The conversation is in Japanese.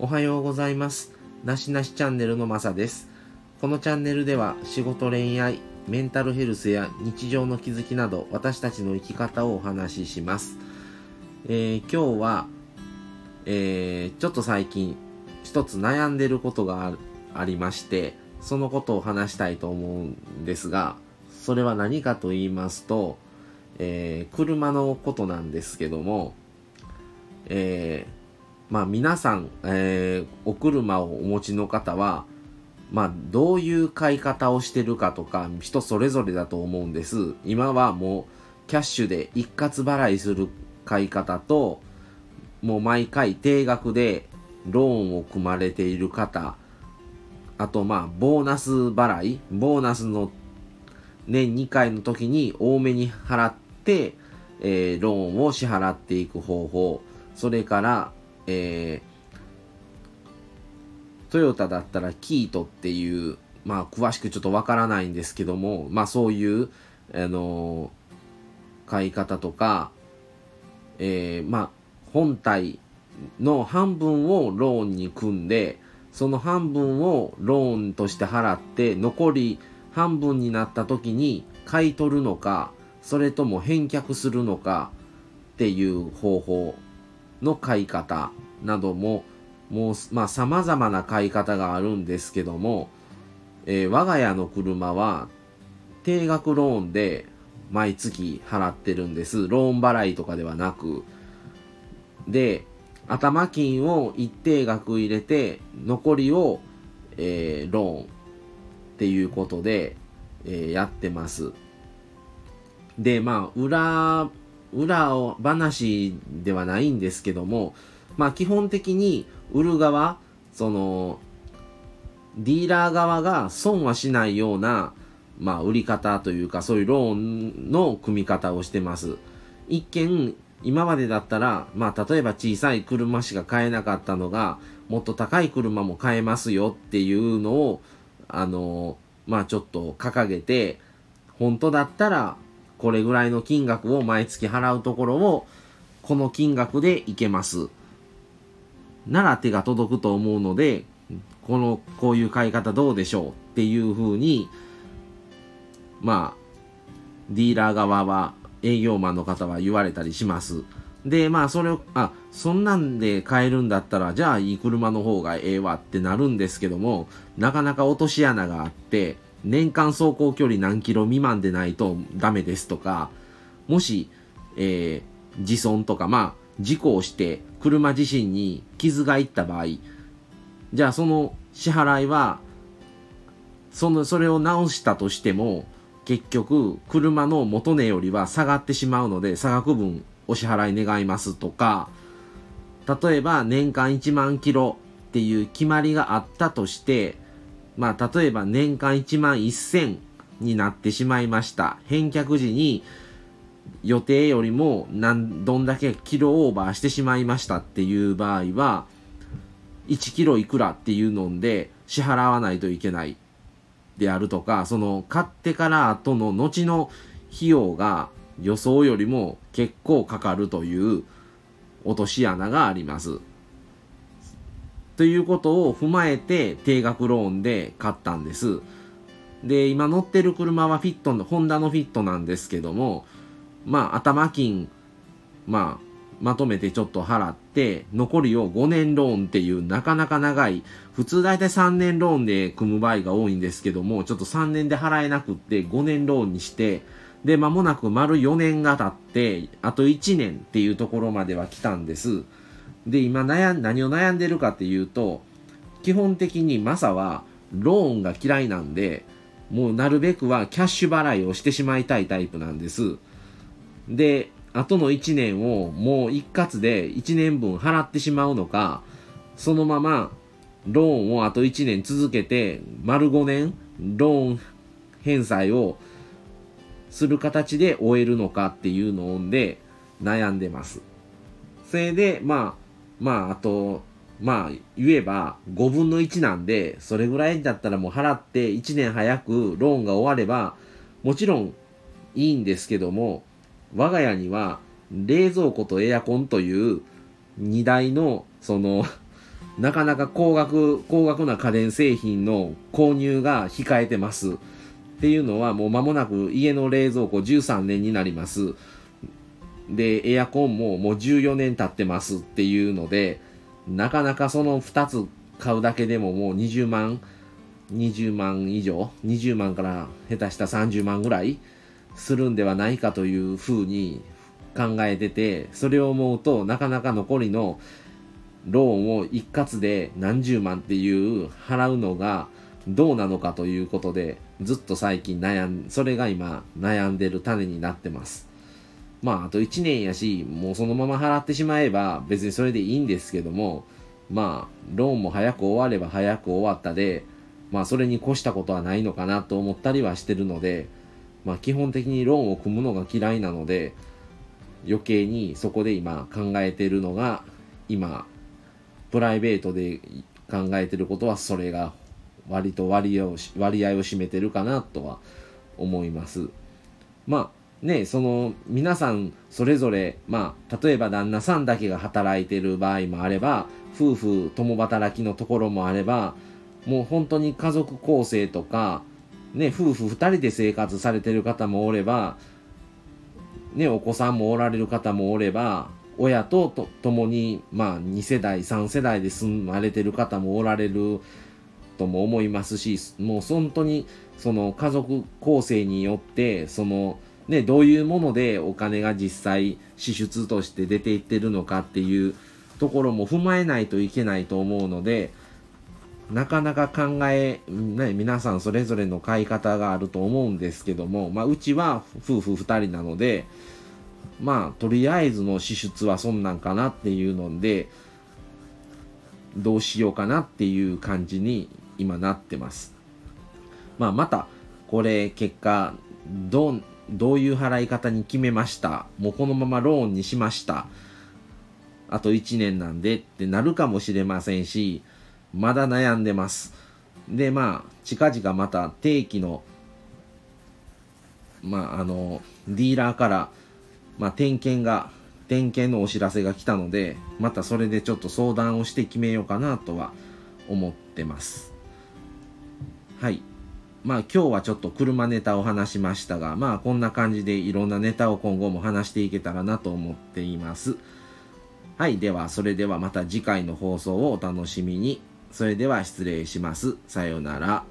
おはようございます。なしなしチャンネルのまさです。このチャンネルでは仕事恋愛、メンタルヘルスや日常の気づきなど私たちの生き方をお話しします。えー今日は、えーちょっと最近一つ悩んでることがありまして、そのことを話したいと思うんですが、それは何かと言いますと、えー車のことなんですけども、えーまあ皆さん、えーお車をお持ちの方は、まあどういう買い方をしてるかとか人それぞれだと思うんです。今はもうキャッシュで一括払いする買い方と、もう毎回定額でローンを組まれている方、あとまあボーナス払い、ボーナスの年2回の時に多めに払って、えーローンを支払っていく方法、それから、えートヨタだったらキートっていう、まあ詳しくちょっとわからないんですけども、まあそういう、あのー買い方とか、えーまあ本体の半分をローンに組んで、その半分をローンとして払って、残り半分になった時に買い取るのか、それとも返却するのかっていう方法の買い方なども、もう、まあ、様々な買い方があるんですけども、えー我が家の車は、定額ローンで毎月払ってるんです。ローン払いとかではなく。で、頭金を一定額入れて、残りを、えーローンっていうことで、えーやってます。で、まあ、裏、裏を話ではないんですけども、まあ、基本的に売る側、その、ディーラー側が損はしないような、まあ、売り方というか、そういうローンの組み方をしてます。一見、今までだったら、まあ、例えば小さい車しか買えなかったのが、もっと高い車も買えますよっていうのを、あの、まあ、ちょっと掲げて、本当だったら、これぐらいの金額を毎月払うところを、この金額でいけます。なら手が届くと思うので、この、こういう買い方どうでしょうっていう風に、まあ、ディーラー側は、営業マンの方は言われたりします。で、まあ、それを、あ、そんなんで買えるんだったら、じゃあいい車の方がええわってなるんですけども、なかなか落とし穴があって、年間走行距離何キロ未満でないとダメですとか、もし、えー自損とか、まあ、事故をして車自身に傷がいった場合、じゃあその支払いは、その、それを直したとしても、結局、車の元値よりは下がってしまうので、差額分お支払い願いますとか、例えば年間1万キロっていう決まりがあったとして、まあ、例えば年間1万1000になってしまいました。返却時に予定よりもなんどんだけキロオーバーしてしまいましたっていう場合は、1キロいくらっていうので支払わないといけないであるとか、その買ってから後の後の費用が予想よりも結構かかるという落とし穴があります。ということを踏まえて定額ローンで買ったんです。で、今乗ってる車はフィットの、ホンダのフィットなんですけども、まあ頭金、まあまとめてちょっと払って、残りを5年ローンっていうなかなか長い、普通大体3年ローンで組む場合が多いんですけども、ちょっと3年で払えなくって5年ローンにして、で、間もなく丸4年が経って、あと1年っていうところまでは来たんです。で、今悩ん、何を悩んでるかっていうと、基本的にマサはローンが嫌いなんで、もうなるべくはキャッシュ払いをしてしまいたいタイプなんです。で、後の1年をもう一括で1年分払ってしまうのか、そのままローンをあと1年続けて、丸5年ローン返済をする形で終えるのかっていうのをで悩んでます。それで、まあ、まあ、あと、まあ、言えば5分の1なんで、それぐらいだったらもう払って1年早くローンが終われば、もちろんいいんですけども、我が家には冷蔵庫とエアコンという2台の、その、なかなか高額、高額な家電製品の購入が控えてます。っていうのはもう間もなく家の冷蔵庫13年になります。で、エアコンももう14年経ってますっていうので、なかなかその2つ買うだけでももう20万、20万以上、20万から下手した30万ぐらいするんではないかというふうに考えてて、それを思うとなかなか残りのローンを一括で何十万っていう払うのがどうなのかということでずっと最近悩んそれが今悩んでる種になってます。まああと1年やしもうそのまま払ってしまえば別にそれでいいんですけどもまあローンも早く終われば早く終わったでまあそれに越したことはないのかなと思ったりはしてるのでまあ基本的にローンを組むのが嫌いなので余計にそこで今考えてるのが今プライベートで考えてることはそれが割と割合を割合を占めてるかなとは思います。まあねその皆さんそれぞれまあ例えば旦那さんだけが働いてる場合もあれば夫婦共働きのところもあればもう本当に家族構成とかね夫婦2人で生活されてる方もおればねお子さんもおられる方もおれば親とと共に、まあ、2世代3世代で住まれてる方もおられるとも思いますしもう本当にその家族構成によってそのねどういうものでお金が実際支出として出ていってるのかっていうところも踏まえないといけないと思うのでなかなか考え、ね、皆さんそれぞれの買い方があると思うんですけども、まあ、うちは夫婦2人なのでまあとりあえずの支出はそんなんかなっていうのでどうしようかなっていう感じに今なってます。まあまたこれ結果どうどういう払い方に決めました？もうこのままローンにしましたあと1年なんでってなるかもしれませんしまだ悩んでますでまあ近々また定期のまああのディーラーからまあ、点検が、点検のお知らせが来たので、またそれでちょっと相談をして決めようかなとは思ってます。はい。まあ今日はちょっと車ネタを話しましたが、まあこんな感じでいろんなネタを今後も話していけたらなと思っています。はい。では、それではまた次回の放送をお楽しみに。それでは失礼します。さようなら。